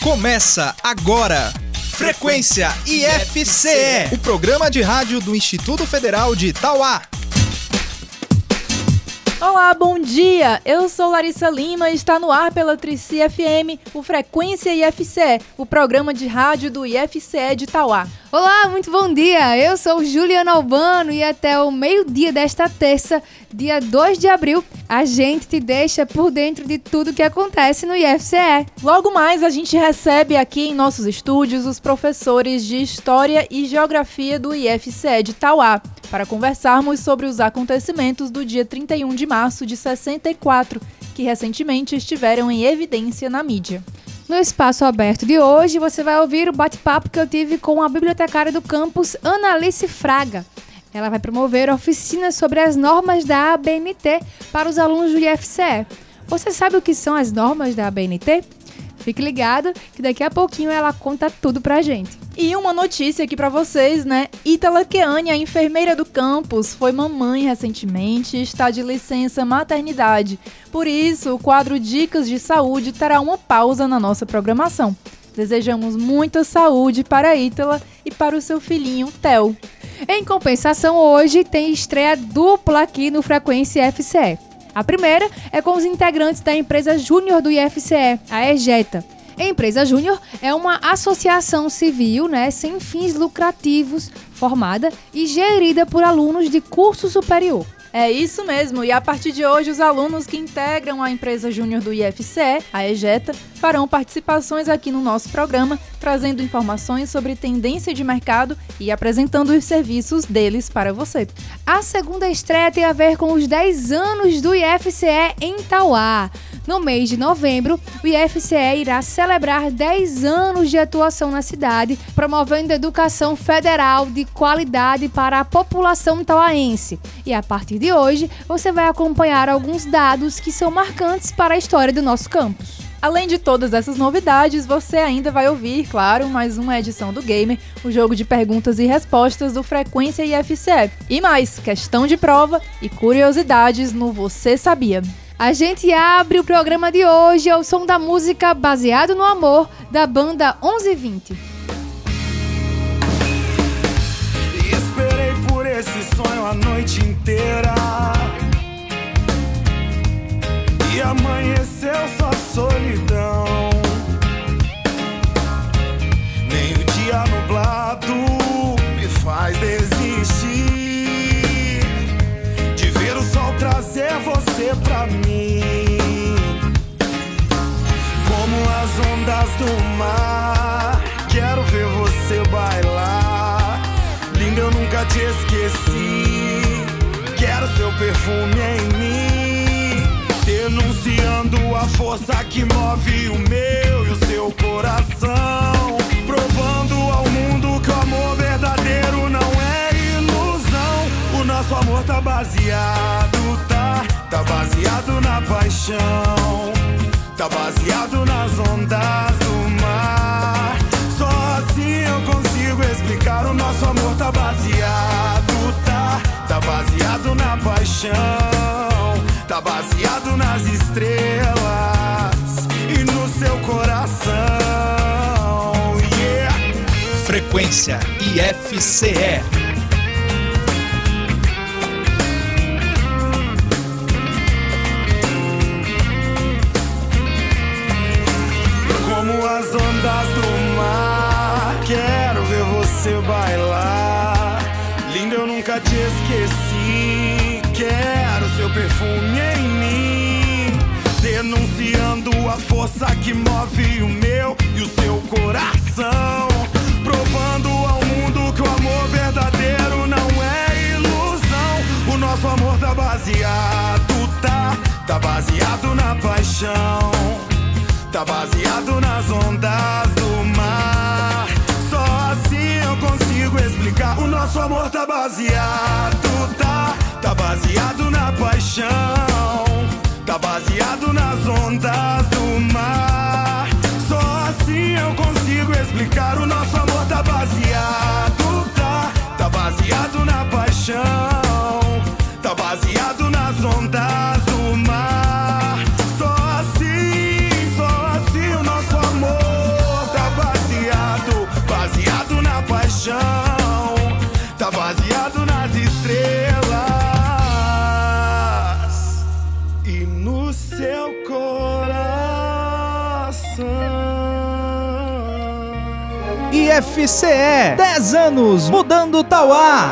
Começa agora. Frequência IFCE, o programa de rádio do Instituto Federal de Itauá. Olá, bom dia! Eu sou Larissa Lima e está no ar pela Trici FM, o Frequência IFCE, o programa de rádio do IFCE de Itauá. Olá, muito bom dia! Eu sou Juliana Albano e até o meio-dia desta terça, dia 2 de abril, a gente te deixa por dentro de tudo que acontece no IFCE. Logo mais, a gente recebe aqui em nossos estúdios os professores de História e Geografia do IFCE de Itauá para conversarmos sobre os acontecimentos do dia 31 de março de 64, que recentemente estiveram em evidência na mídia. No espaço aberto de hoje, você vai ouvir o bate-papo que eu tive com a bibliotecária do campus, Analice Fraga. Ela vai promover oficinas sobre as normas da ABNT para os alunos do IFCE. Você sabe o que são as normas da ABNT? Fique ligado que daqui a pouquinho ela conta tudo pra gente. E uma notícia aqui para vocês, né? Itala Keane, a enfermeira do campus, foi mamãe recentemente e está de licença maternidade. Por isso, o quadro Dicas de Saúde terá uma pausa na nossa programação. Desejamos muita saúde para Ítala e para o seu filhinho, Theo. Em compensação, hoje tem estreia dupla aqui no Frequência FCE. A primeira é com os integrantes da empresa júnior do IFCE, a EJETA. A empresa júnior é uma associação civil, né, sem fins lucrativos, formada e gerida por alunos de curso superior. É isso mesmo, e a partir de hoje os alunos que integram a empresa júnior do IFCE, a EJETA, farão participações aqui no nosso programa, trazendo informações sobre tendência de mercado e apresentando os serviços deles para você. A segunda estreia tem a ver com os 10 anos do IFCE em Tauá. No mês de novembro, o IFCE irá celebrar 10 anos de atuação na cidade, promovendo educação federal de qualidade para a população tauaense. E a partir de hoje, você vai acompanhar alguns dados que são marcantes para a história do nosso campus. Além de todas essas novidades, você ainda vai ouvir, claro, mais uma edição do Gamer, o jogo de perguntas e respostas do Frequência IFCE. E mais, questão de prova e curiosidades no Você Sabia. A gente abre o programa de hoje ao som da música Baseado no Amor, da banda 1120. E esperei por esse sonho a noite inteira. E amanheceu só solidão. Esqueci. Quero seu perfume em mim, denunciando a força que move o meu e o seu coração. Provando ao mundo que o amor verdadeiro não é ilusão. O nosso amor tá baseado, tá? Tá baseado na paixão. Tá baseado nas ondas tá baseado, tá? Tá baseado na paixão. Tá baseado nas estrelas e no seu coração. Yeah. Frequência IFCE. Perfume em mim, denunciando a força que move o meu e o seu coração. Provando ao mundo que o amor verdadeiro não é ilusão. O nosso amor tá baseado, tá? Tá baseado na paixão. Tá baseado nas ondas do mar. Só assim eu consigo explicar. O nosso amor tá baseado, tá? Paixão. Tá baseado nas ondas do mar. Só assim eu consigo explicar. O nosso amor tá baseado, tá? Tá baseado na paixão. IFCE 10 anos mudando Tauá.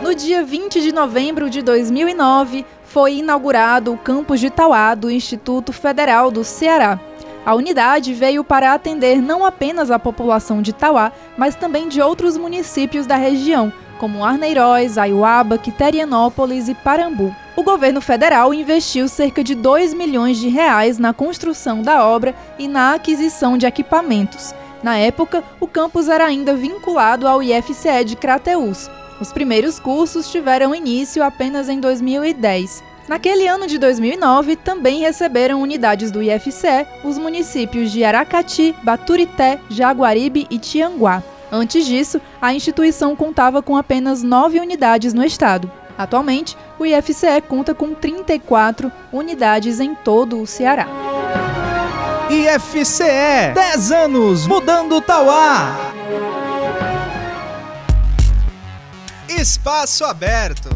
No dia 20 de novembro de 2009, foi inaugurado o campus de Tauá do Instituto Federal do Ceará. A unidade veio para atender não apenas a população de Tauá, mas também de outros municípios da região, como Arneiroz, Aiuaba, Quiterianópolis e Parambu. O governo federal investiu cerca de 2 milhões de reais na construção da obra e na aquisição de equipamentos. Na época, o campus era ainda vinculado ao IFCE de Crateús. Os primeiros cursos tiveram início apenas em 2010. Naquele ano de 2009, também receberam unidades do IFCE os municípios de Aracati, Baturité, Jaguaribe e Tianguá. Antes disso, a instituição contava com apenas nove unidades no estado. Atualmente, o IFCE conta com 34 unidades em todo o Ceará. IFCE 10 anos mudando Tauá. Espaço aberto.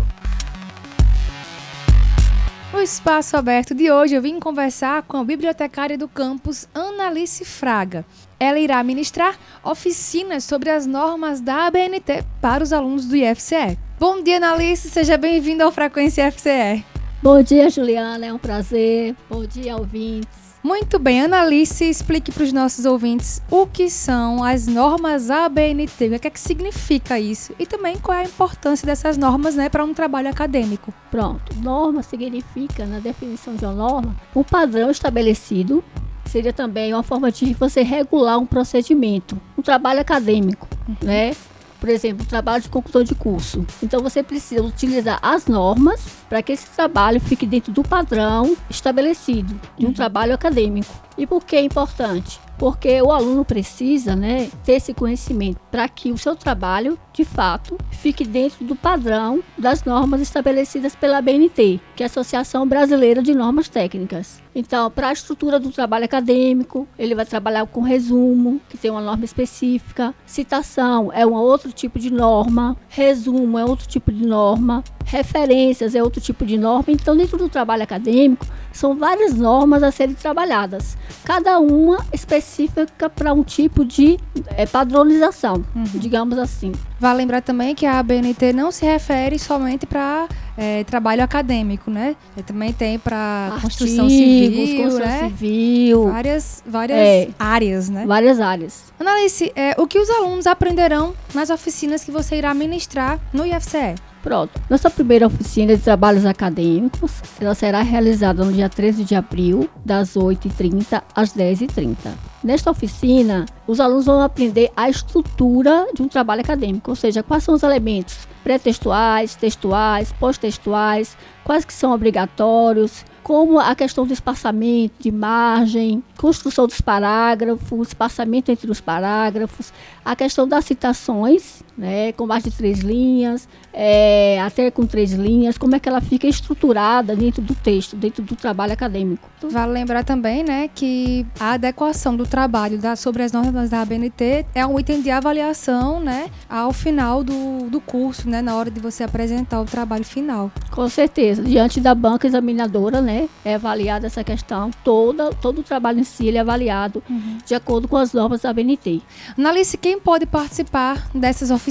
No espaço aberto de hoje, eu vim conversar com a bibliotecária do campus, Analice Fraga. Ela irá ministrar oficinas sobre as normas da ABNT para os alunos do IFCE. Bom dia, Analice, seja bem-vinda ao Frequência IFCE. Bom dia, Juliana, é um prazer. Bom dia, ouvintes. Muito bem, Analice, explique para os nossos ouvintes o que são as normas ABNT, o que é que significa isso e também qual é a importância dessas normas né, para um trabalho acadêmico. Pronto, norma significa, na definição de uma norma, um padrão estabelecido. Seria também uma forma de você regular um procedimento, um trabalho acadêmico, uhum. né? por exemplo, trabalho de conclusão de curso. Então você precisa utilizar as normas para que esse trabalho fique dentro do padrão estabelecido de um uhum. trabalho acadêmico. E por que é importante? Porque o aluno precisa né, ter esse conhecimento para que o seu trabalho, de fato, fique dentro do padrão das normas estabelecidas pela BNT, que é a Associação Brasileira de Normas Técnicas. Então, para a estrutura do trabalho acadêmico, ele vai trabalhar com resumo, que tem uma norma específica, citação é um outro tipo de norma, resumo é outro tipo de norma, referências é outro tipo de norma. Então, dentro do trabalho acadêmico, são várias normas a serem trabalhadas, cada uma específica para um tipo de é, padronização, uhum. digamos assim. Vale lembrar também que a ABNT não se refere somente para é, trabalho acadêmico, né? Também tem para construção civil, construção né? civil, várias, várias é, áreas, né? Várias áreas. Analice, é, o que os alunos aprenderão nas oficinas que você irá ministrar no IFCE? Pronto. Nossa primeira oficina de trabalhos acadêmicos ela será realizada no dia 13 de abril, das 8h30 às 10h30. Nesta oficina, os alunos vão aprender a estrutura de um trabalho acadêmico, ou seja, quais são os elementos pré-textuais, textuais, pós-textuais, quais que são obrigatórios, como a questão do espaçamento, de margem, construção dos parágrafos, espaçamento entre os parágrafos, a questão das citações, né, com mais de três linhas, é, até com três linhas, como é que ela fica estruturada dentro do texto, dentro do trabalho acadêmico. Vale lembrar também, né, que a adequação do trabalho da, sobre as normas da ABNT é um item de avaliação, né, ao final do, do curso, né, na hora de você apresentar o trabalho final. Com certeza, diante da banca examinadora, né, é avaliada essa questão toda, todo o trabalho em si ele é avaliado uhum. de acordo com as normas da ABNT. Analice, quem pode participar dessas oficinas?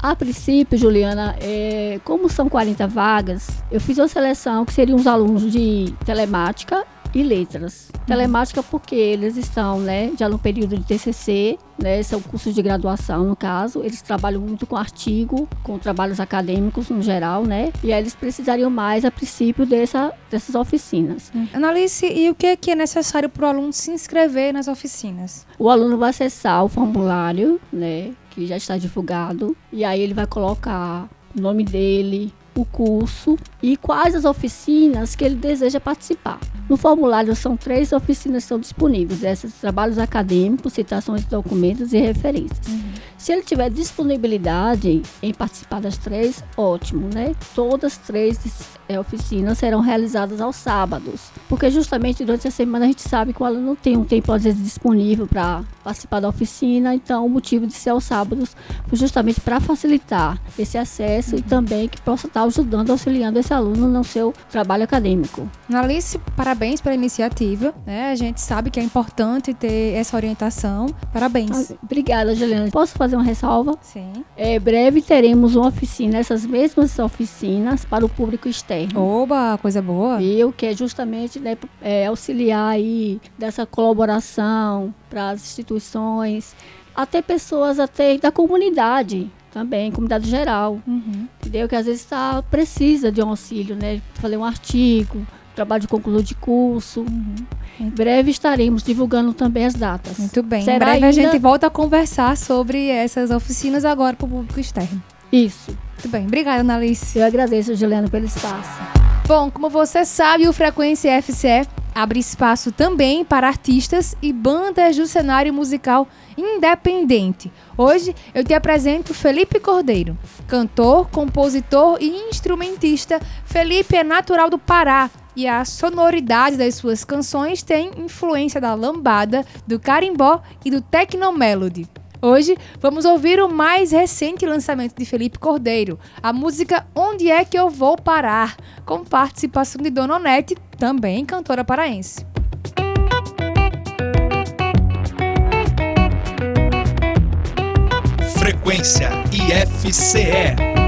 A princípio, Juliana, é, como são 40 vagas, eu fiz uma seleção que seriam os alunos de telemática e letras. Uhum. Telemática porque eles estão, né, já no período de TCC, né, são cursos de graduação no caso, eles trabalham muito com artigo, com trabalhos acadêmicos no geral, né, e aí eles precisariam mais a princípio dessa, dessas oficinas. Uhum. Analice, e o que é, que é necessário para o aluno se inscrever nas oficinas? O aluno vai acessar o formulário, né, que já está divulgado, e aí ele vai colocar o nome dele, o curso e quais as oficinas que ele deseja participar. No formulário são três oficinas que estão disponíveis, esses trabalhos acadêmicos, citações de documentos e referências. Uhum. Se ele tiver disponibilidade em participar das três, ótimo, né? Todas as três é, oficinas serão realizadas aos sábados, porque justamente durante a semana a gente sabe que o aluno não tem um tempo às vezes disponível para participar da oficina, então o motivo de ser aos sábados foi justamente para facilitar esse acesso uhum. e também que possa estar ajudando, auxiliando esse aluno no seu trabalho acadêmico. Alice, parabéns pela iniciativa, né? A gente sabe que é importante ter essa orientação. Parabéns. Ah, obrigada, Juliana. Posso fazer uma ressalva? Sim. É, breve teremos uma oficina, essas mesmas oficinas para o público externo. Oba, coisa boa. Viu? Que é justamente né, é, auxiliar aí dessa colaboração para as instituições, até pessoas até da comunidade também, comunidade geral, uhum. entendeu? Que às vezes tá, precisa de um auxílio, né? Fazer um artigo, trabalho de conclusão de curso. Uhum. Em breve estaremos divulgando também as datas. Muito bem. Será em breve ainda... a gente volta a conversar sobre essas oficinas agora para o público externo. Isso. Muito bem. Obrigada, Analice. Eu agradeço, Juliana, pelo espaço. Bom, como você sabe, o Frequência FCE abre espaço também para artistas e bandas do cenário musical independente. Hoje eu te apresento Felipe Cordeiro, cantor, compositor e instrumentista. Felipe é natural do Pará e a sonoridade das suas canções tem influência da lambada, do carimbó e do technomelody. Hoje vamos ouvir o mais recente lançamento de Felipe Cordeiro, a música Onde é que eu vou parar, com participação de Dona Onete, também cantora paraense. Frequência IFCE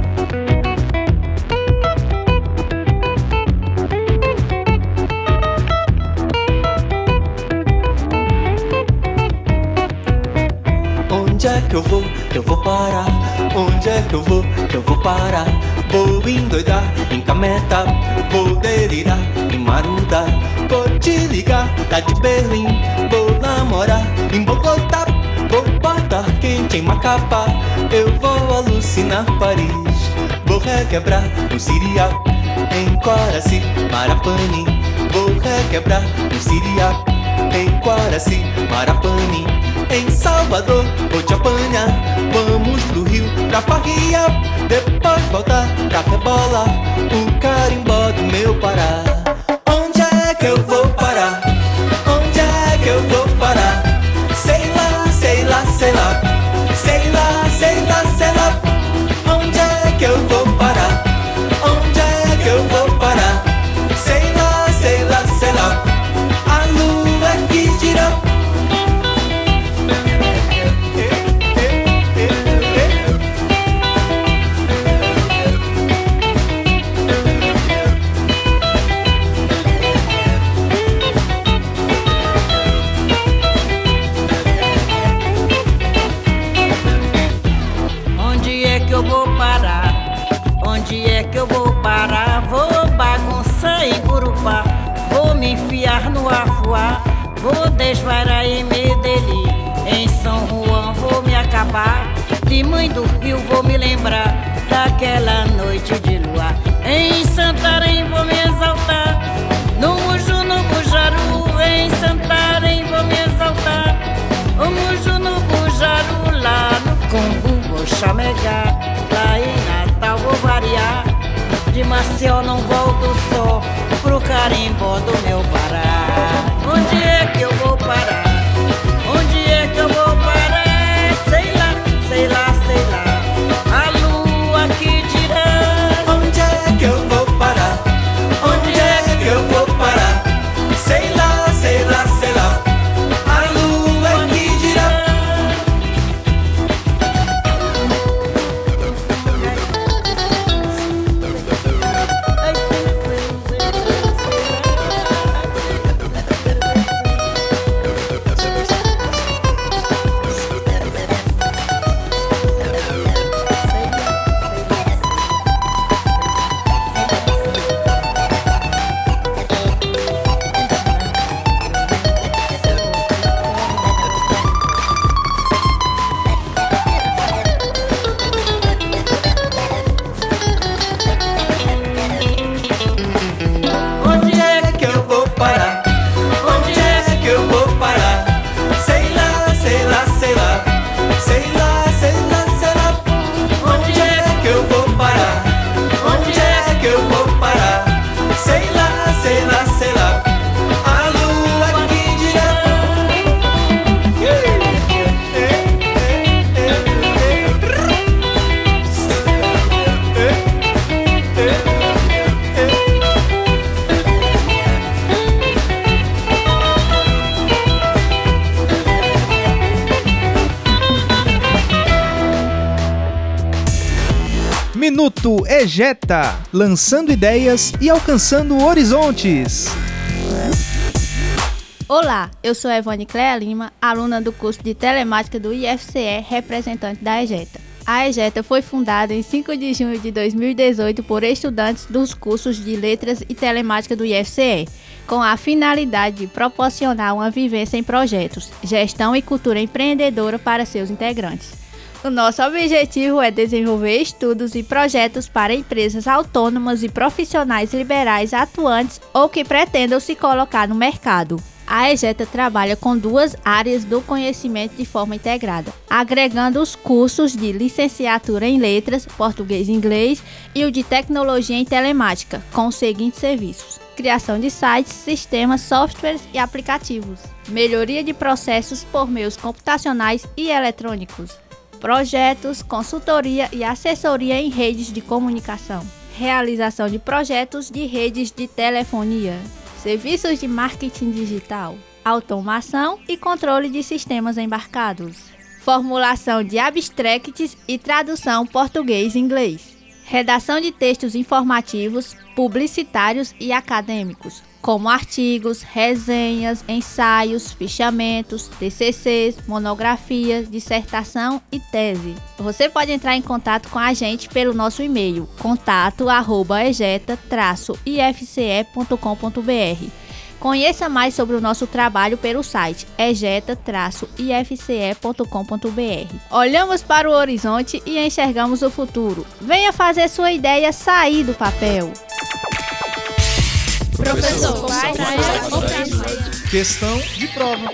que eu vou? Eu vou parar. Onde é que eu vou? Eu vou parar. Vou endoidar, encametar. Vou delirar, em marudar. Vou te ligar, tá de Berlim. Vou namorar em Bogotá. Vou botar quente em Macapá. Eu vou alucinar Paris. Vou requebrar o Siriá. Em Coraci, Marapani. Vou requebrar o Siriá. Em Coraci, Marapani em Salvador vou te apanhar. Vamos pro Rio pra farria, depois voltar pra rebola o carimbó do meu Pará. Onde é que eu vou parar? Onde é que eu vou parar? Sei lá, sei lá, sei lá, De Maceió não volto só Pro carimbó do meu Pará Onde é que eu vou parar? Onde é que eu vou Ejeta, lançando ideias e alcançando horizontes. Olá, eu sou Evane Cléa Lima, aluna do curso de Telemática do IFCE, representante da EJETA. A EJETA foi fundada em 5 de junho de 2018 por estudantes dos cursos de Letras e Telemática do IFCE, com a finalidade de proporcionar uma vivência em projetos, gestão e cultura empreendedora para seus integrantes. O nosso objetivo é desenvolver estudos e projetos para empresas autônomas e profissionais liberais atuantes ou que pretendam se colocar no mercado. A EJETA trabalha com duas áreas do conhecimento de forma integrada, agregando os cursos de licenciatura em letras, português e inglês e o de tecnologia em telemática, com os seguintes serviços: criação de sites, sistemas, softwares e aplicativos, melhoria de processos por meios computacionais e eletrônicos, projetos, consultoria e assessoria em redes de comunicação, realização de projetos de redes de telefonia, serviços de marketing digital, automação e controle de sistemas embarcados, formulação de abstracts e tradução português-inglês, redação de textos informativos, publicitários e acadêmicos, como artigos, resenhas, ensaios, fichamentos, TCCs, monografias, dissertação e tese. Você pode entrar em contato com a gente pelo nosso e-mail contato@ejeta-ifce.com.br. Conheça mais sobre o nosso trabalho pelo site ejeta-ifce.com.br. Olhamos para o horizonte e enxergamos o futuro. Venha fazer sua ideia sair do papel. Professor, Questão de prova.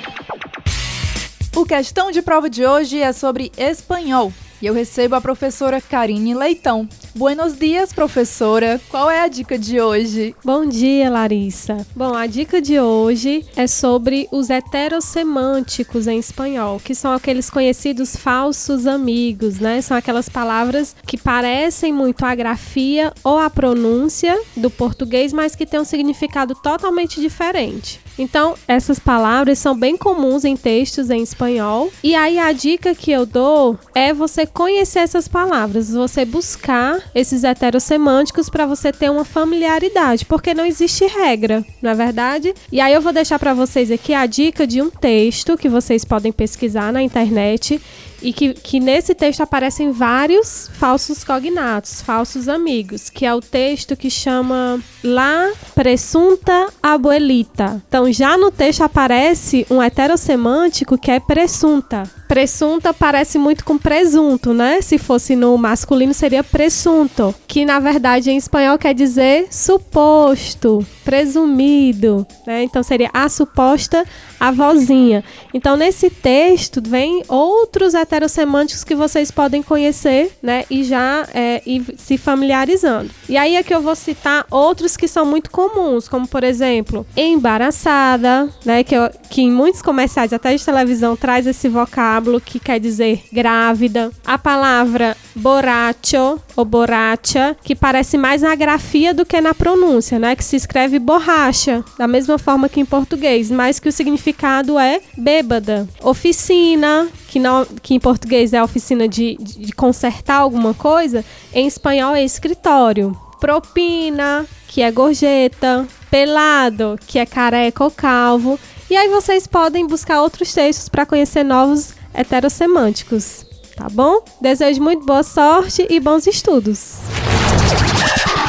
O questão de prova de hoje é sobre espanhol. E eu recebo a professora Karine Leitão. Buenos dias, professora. Qual é a dica de hoje? Bom dia, Larissa. Bom, a dica de hoje é sobre os heterossemânticos em espanhol, que são aqueles conhecidos falsos amigos, né? São aquelas palavras que parecem muito a grafia ou a pronúncia do português, mas que têm um significado totalmente diferente. Então, essas palavras são bem comuns em textos em espanhol. E aí a dica que eu dou é você conhecer essas palavras, você buscar esses heterossemânticos para você ter uma familiaridade, porque não existe regra, não é verdade? E aí eu vou deixar para vocês aqui a dica de um texto que vocês podem pesquisar na internet e que, que nesse texto aparecem vários falsos cognatos, falsos amigos, que é o texto que chama La Presunta Abuelita. Então, já no texto aparece um heterossemântico que é presunta. Presunta parece muito com presunto, né? Se fosse no masculino seria presunto, que na verdade em espanhol quer dizer suposto, presumido, né? Então seria a suposta avózinha. Então nesse texto vem outros heterossemânticos que vocês podem conhecer, né? E já é, ir se familiarizando. E aí é que eu vou citar outros que são muito comuns, como por exemplo, embaraçada, né? Que, eu, que em muitos comerciais, até de televisão, traz esse vocábulo que quer dizer grávida. A palavra borracho ou borracha, que parece mais na grafia do que na pronúncia, né? Que se escreve borracha, da mesma forma que em português, mas que o significado é bêbada. Oficina, que, não, que em português é oficina de, de consertar alguma coisa, em espanhol é escritório. Propina, que é gorjeta. Pelado, que é careca ou calvo. E aí vocês podem buscar outros textos para conhecer novos heterossemânticos. Tá bom? Desejo muito boa sorte e bons estudos.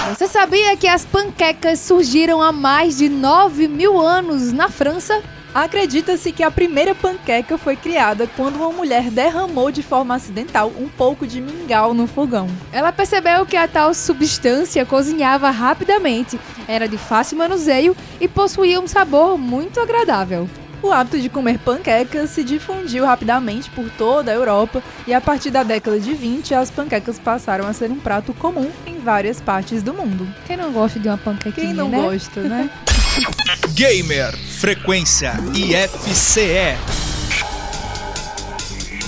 Você sabia que as panquecas surgiram há mais de 9 mil anos na França? Acredita-se que a primeira panqueca foi criada quando uma mulher derramou de forma acidental um pouco de mingau no fogão. Ela percebeu que a tal substância cozinhava rapidamente, era de fácil manuseio e possuía um sabor muito agradável. O hábito de comer panquecas se difundiu rapidamente por toda a Europa e a partir da década de 20 as panquecas passaram a ser um prato comum em várias partes do mundo. Quem não gosta de uma panquequinha, Quem não né? gosta, né? Gamer Frequência IFCE.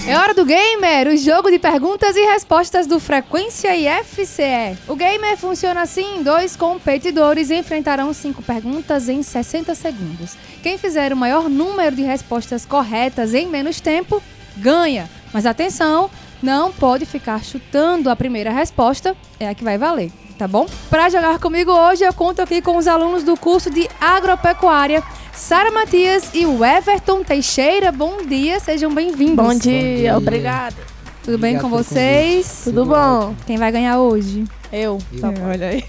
É hora do Gamer, o jogo de perguntas e respostas do Frequência IFCE. O Gamer funciona assim: dois competidores enfrentarão cinco perguntas em 60 segundos. Quem fizer o maior número de respostas corretas em menos tempo, ganha. Mas atenção, não pode ficar chutando a primeira resposta, é a que vai valer, tá bom? Para jogar comigo hoje, eu conto aqui com os alunos do curso de Agropecuária, Sara Matias e o Everton Teixeira. Bom dia, sejam bem-vindos. Bom dia, obrigada. Tudo bem Obrigado com pelo vocês? Tudo bom? Quem vai ganhar hoje? Eu. Tá bom. Olha aí.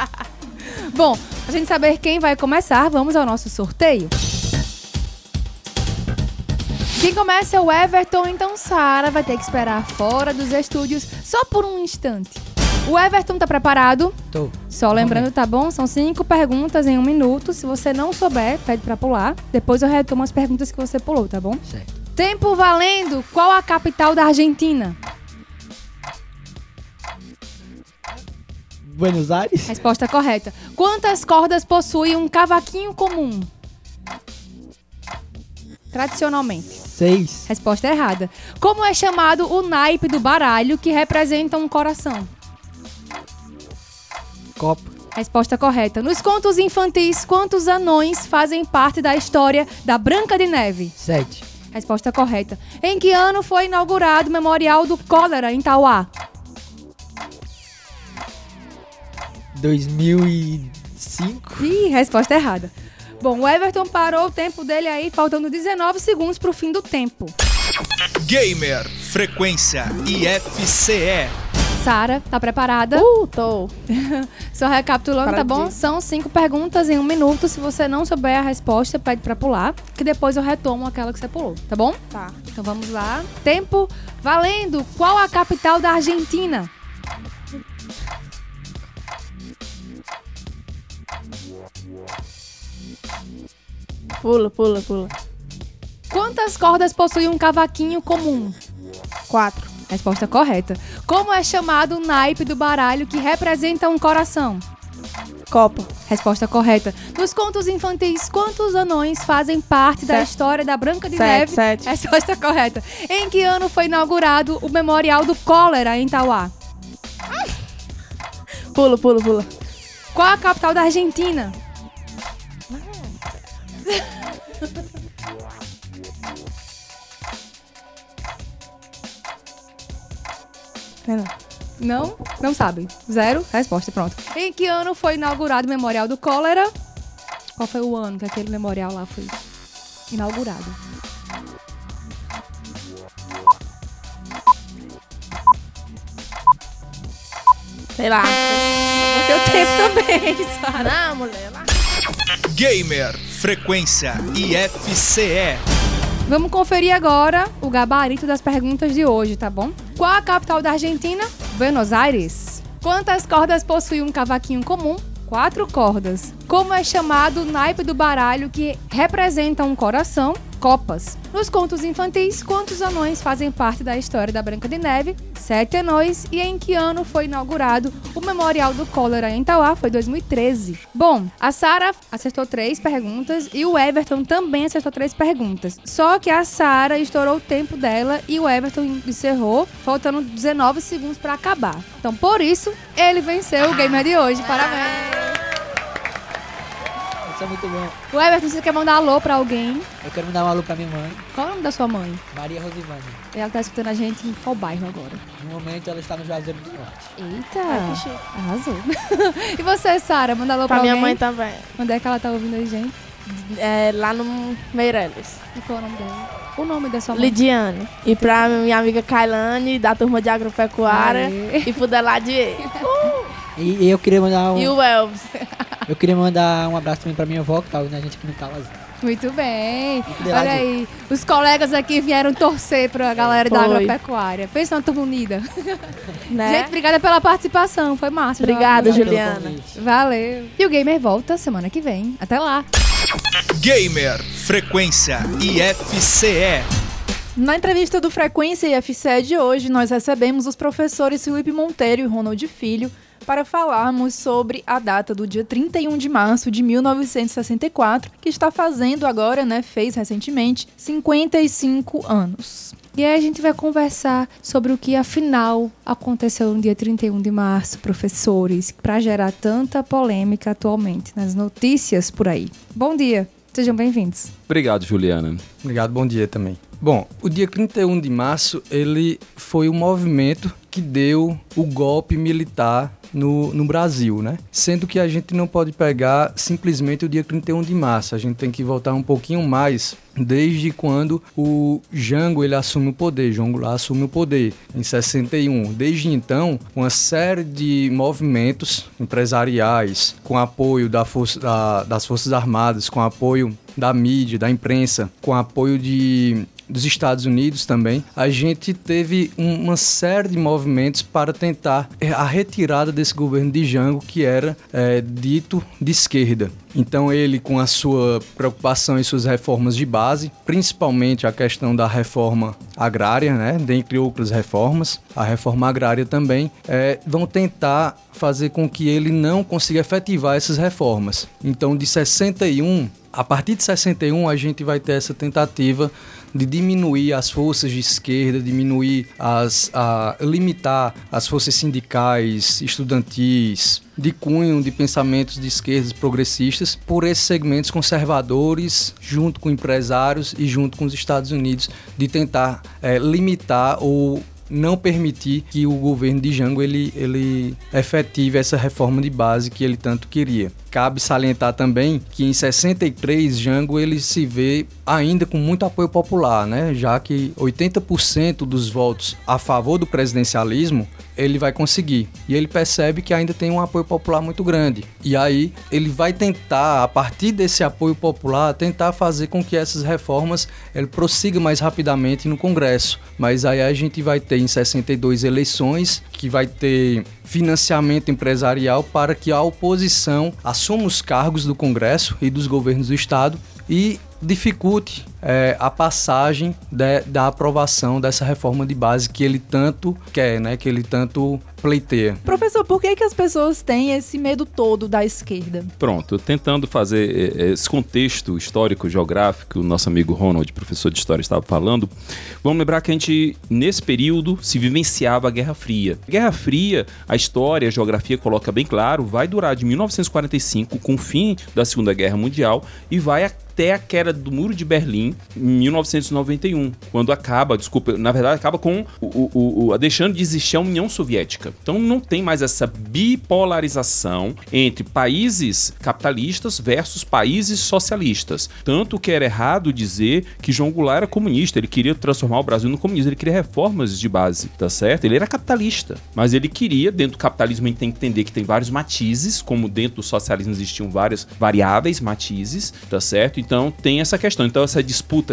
bom, pra gente saber quem vai começar, vamos ao nosso sorteio. Quem começa é o Everton, então Sara vai ter que esperar fora dos estúdios só por um instante. O Everton tá preparado? Tô. Só lembrando, tá bom? São cinco perguntas em um minuto. Se você não souber, pede pra pular. Depois eu retomo as perguntas que você pulou, tá bom? Certo. Tempo valendo. Qual a capital da Argentina? Buenos Aires? Resposta correta. Quantas cordas possui um cavaquinho comum? Tradicionalmente. Seis. Resposta errada. Como é chamado o naipe do baralho que representa um coração? Copa. Resposta correta. Nos contos infantis, quantos anões fazem parte da história da Branca de Neve? Sete. Resposta correta. Em que ano foi inaugurado o Memorial do Cólera em Tauá? 2005. Ih, resposta errada. Bom, o Everton parou o tempo dele aí, faltando 19 segundos pro fim do tempo. Gamer Frequência IFCE. Sara, tá preparada? Uh, tô. Só recapitulando, tá bom? São cinco perguntas em um minuto. Se você não souber a resposta, pede pra pular, que depois eu retomo aquela que você pulou, tá bom? Tá. Então vamos lá. Tempo valendo. Qual a capital da Argentina? Pula, pula, pula. Quantas cordas possui um cavaquinho comum? Quatro. Resposta correta. Como é chamado o naipe do baralho que representa um coração? Copa. Resposta correta. Nos contos infantis, quantos anões fazem parte da Sete. história da Branca de Sete, Neve? sete. Resposta correta. Em que ano foi inaugurado o Memorial do Cólera em Tauá? Pula, pula, pula. Qual a capital da Argentina? Não? Não sabe. Zero? Resposta, pronto. Em que ano foi inaugurado o Memorial do Cólera? Qual foi o ano que aquele memorial lá foi inaugurado? Sei lá. O tempo também, Sara. Não, mulher. Lá. Gamer Frequência IFCE. Vamos conferir agora o gabarito das perguntas de hoje, tá bom? Qual a capital da Argentina? Buenos Aires. Quantas cordas possui um cavaquinho comum? Quatro cordas. Como é chamado o naipe do baralho que representa um coração? Copas. Nos contos infantis, quantos anões fazem parte da história da Branca de Neve? Sete anões. E em que ano foi inaugurado o Memorial do Cólera em Tauá? Foi 2013. Bom, a Sara acertou três perguntas e o Everton também acertou três perguntas. Só que a Sara estourou o tempo dela e o Everton encerrou, faltando 19 segundos para acabar. Então, por isso, ele venceu o gamer de hoje. Parabéns! Isso é muito bom. O Everton, você quer mandar alô pra alguém? Eu quero mandar um alô pra minha mãe, Qual é o nome da sua mãe? Maria Rosivane. Ela tá escutando a gente em qual bairro agora? No momento ela está no Juazeiro do Norte. Eita! Arrasou. e você, Sara? Manda alô pra, Pra minha alguém? mãe também. Onde é que ela tá ouvindo a gente? É, lá no Meireles. E qual é o nome dela? O nome da sua mãe? Lidiane. E pra minha amiga Kailane, da turma de agropecuária. Aê. E pro Deladier. E, e eu queria mandar um. E o Elvis. Eu queria mandar um abraço também pra minha avó, que tá ouvindo a gente aqui no Calazão. Muito bem. Olha aí, os colegas aqui vieram torcer pra galera da Foi. agropecuária. Pensa uma turma unida. Né? Gente, obrigada pela participação. Foi massa. Obrigada. Juliana. Valeu. E o Gamer volta semana que vem. Até lá. Gamer Frequência IFCE. Na entrevista do Frequência IFCE de hoje, nós recebemos os professores Felipe Monteiro e Ronald Filho para falarmos sobre a data do dia 31 de março de 1964, que está fazendo agora, né, fez recentemente, 55 anos. E aí a gente vai conversar sobre o que afinal aconteceu no dia 31 de março, professores, para gerar tanta polêmica atualmente nas notícias por aí. Bom dia, sejam bem-vindos. Obrigado, Juliana. Obrigado, bom dia também. Bom, o dia 31 de março, ele foi o movimento que deu o golpe militar no, no Brasil, né? Sendo que a gente não pode pegar simplesmente o dia 31 de março, a gente tem que voltar um pouquinho mais desde quando o Jango ele assume o poder, João Goulart assume o poder em 61. Desde então, uma série de movimentos empresariais com apoio da força, da, das Forças Armadas, com apoio da mídia, da imprensa, com apoio de dos Estados Unidos também, a gente teve um, uma série de movimentos para tentar eh, a retirada desse governo de Jango, que era é, dito de esquerda. Então ele, com a sua preocupação e suas reformas de base, principalmente a questão da reforma agrária, né, dentre outras reformas, a reforma agrária também, é, vão tentar fazer com que ele não consiga efetivar essas reformas. Então de 61 a partir de 61 a gente vai ter essa tentativa de diminuir as forças de esquerda, diminuir as, a, limitar as forças sindicais, estudantis, de cunho de pensamentos de esquerdas progressistas por esses segmentos conservadores, junto com empresários e junto com os Estados Unidos, de tentar é, limitar ou não permitir que o governo de Jango ele, ele efetive essa reforma de base que ele tanto queria. Cabe salientar também que em 63 Jango ele se vê ainda com muito apoio popular, né? Já que 80% dos votos a favor do presidencialismo ele vai conseguir. E ele percebe que ainda tem um apoio popular muito grande. E aí ele vai tentar, a partir desse apoio popular, tentar fazer com que essas reformas ele prossiga mais rapidamente no Congresso. Mas aí a gente vai ter em 62 eleições, que vai ter financiamento empresarial para que a oposição assuma os cargos do Congresso e dos governos do Estado e dificulte é, a passagem de, da aprovação dessa reforma de base que ele tanto quer, né? Que ele tanto pleiteia. Professor, por que, que as pessoas têm esse medo todo da esquerda? Pronto, tentando fazer é, esse contexto histórico, geográfico, o nosso amigo Ronald, professor de história, estava falando, vamos lembrar que a gente, nesse período, se vivenciava a Guerra Fria. A Guerra Fria, a história, a geografia coloca bem claro, vai durar de 1945, com o fim da Segunda Guerra Mundial, e vai até a queda do Muro de Berlim em 1991, quando acaba, desculpa, na verdade acaba com o, o, o, deixando de existir a União Soviética. Então não tem mais essa bipolarização entre países capitalistas versus países socialistas. Tanto que era errado dizer que João Goulart era comunista, ele queria transformar o Brasil no comunismo, ele queria reformas de base, tá certo? Ele era capitalista, mas ele queria, dentro do capitalismo a gente tem que entender que tem vários matizes, como dentro do socialismo existiam várias variáveis, matizes, tá certo? Então tem essa questão. Então essa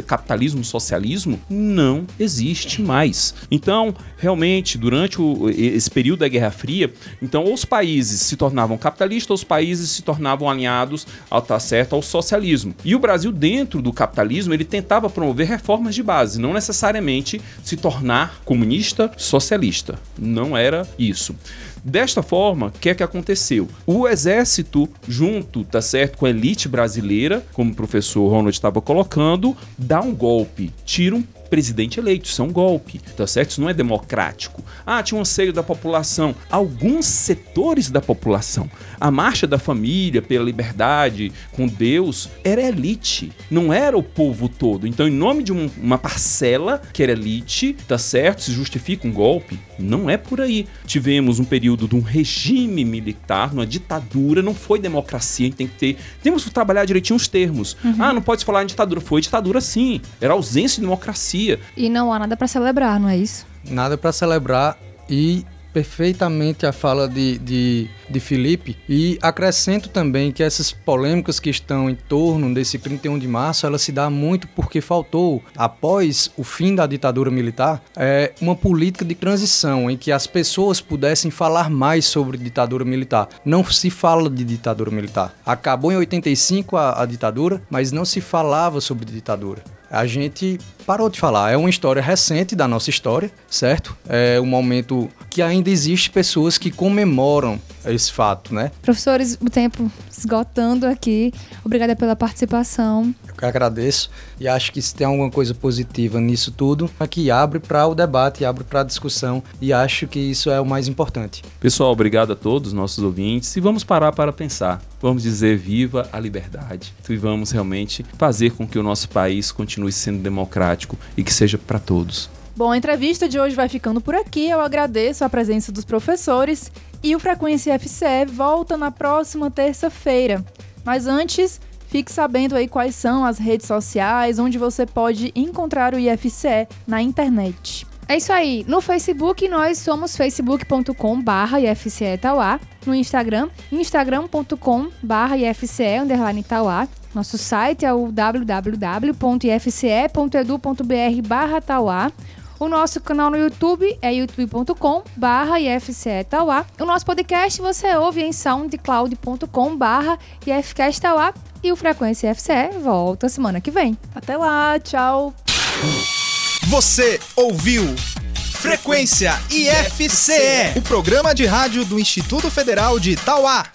capitalismo-socialismo não existe mais. Então, realmente, durante o, esse período da Guerra Fria, então os países se tornavam capitalistas, os países se tornavam alinhados ao tá certo ao socialismo. E o Brasil dentro do capitalismo, ele tentava promover reformas de base, não necessariamente se tornar comunista, socialista. Não era isso. Desta forma, o que é que aconteceu? O exército, junto, tá certo, com a elite brasileira, como o professor Ronald estava colocando, dá um golpe, tira um presidente eleito. Isso é um golpe, tá certo? Isso não é democrático. Ah, tinha um anseio da população. Alguns setores da população. A marcha da família pela liberdade com Deus era elite, não era o povo todo. Então, em nome de um, uma parcela que era elite, tá certo? Se justifica um golpe? Não é por aí. Tivemos um período de um regime militar, uma ditadura, não foi democracia, a gente tem que ter. Temos que trabalhar direitinho os termos. Uhum. Ah, não pode se falar em ditadura. Foi ditadura sim. Era ausência de democracia e não há nada para celebrar, não é isso? Nada para celebrar e perfeitamente a fala de, de, de Felipe e acrescento também que essas polêmicas que estão em torno desse 31 de março, ela se dá muito porque faltou, após o fim da ditadura militar, é, uma política de transição em que as pessoas pudessem falar mais sobre ditadura militar. Não se fala de ditadura militar. Acabou em 85 a, a ditadura, mas não se falava sobre ditadura a gente parou de falar. É uma história recente da nossa história, certo? É um momento que ainda existe pessoas que comemoram esse fato, né? Professores, o tempo esgotando aqui. Obrigada pela participação. Agradeço e acho que se tem alguma coisa positiva nisso tudo, é que abre para o debate, abre para a discussão e acho que isso é o mais importante. Pessoal, obrigado a todos nossos ouvintes e vamos parar para pensar. Vamos dizer viva a liberdade e vamos realmente fazer com que o nosso país continue sendo democrático e que seja para todos. Bom, a entrevista de hoje vai ficando por aqui. Eu agradeço a presença dos professores e o Frequência FCE volta na próxima terça-feira. Mas antes, fique sabendo aí quais são as redes sociais onde você pode encontrar o IFCE na internet. É isso aí. No Facebook, nós somos facebook.com barra IFCE Itauá. No Instagram, instagram.com barra IFCE underline Itauá. Nosso site é o www.ifce.edu.br barra Tauá. O nosso canal no YouTube é youtube.com barra. O nosso podcast você ouve em soundcloud.com barra. E o Frequência FCE volta semana que vem. Até lá, tchau! Você ouviu Frequência IFCE, o programa de rádio do Instituto Federal de Itauá.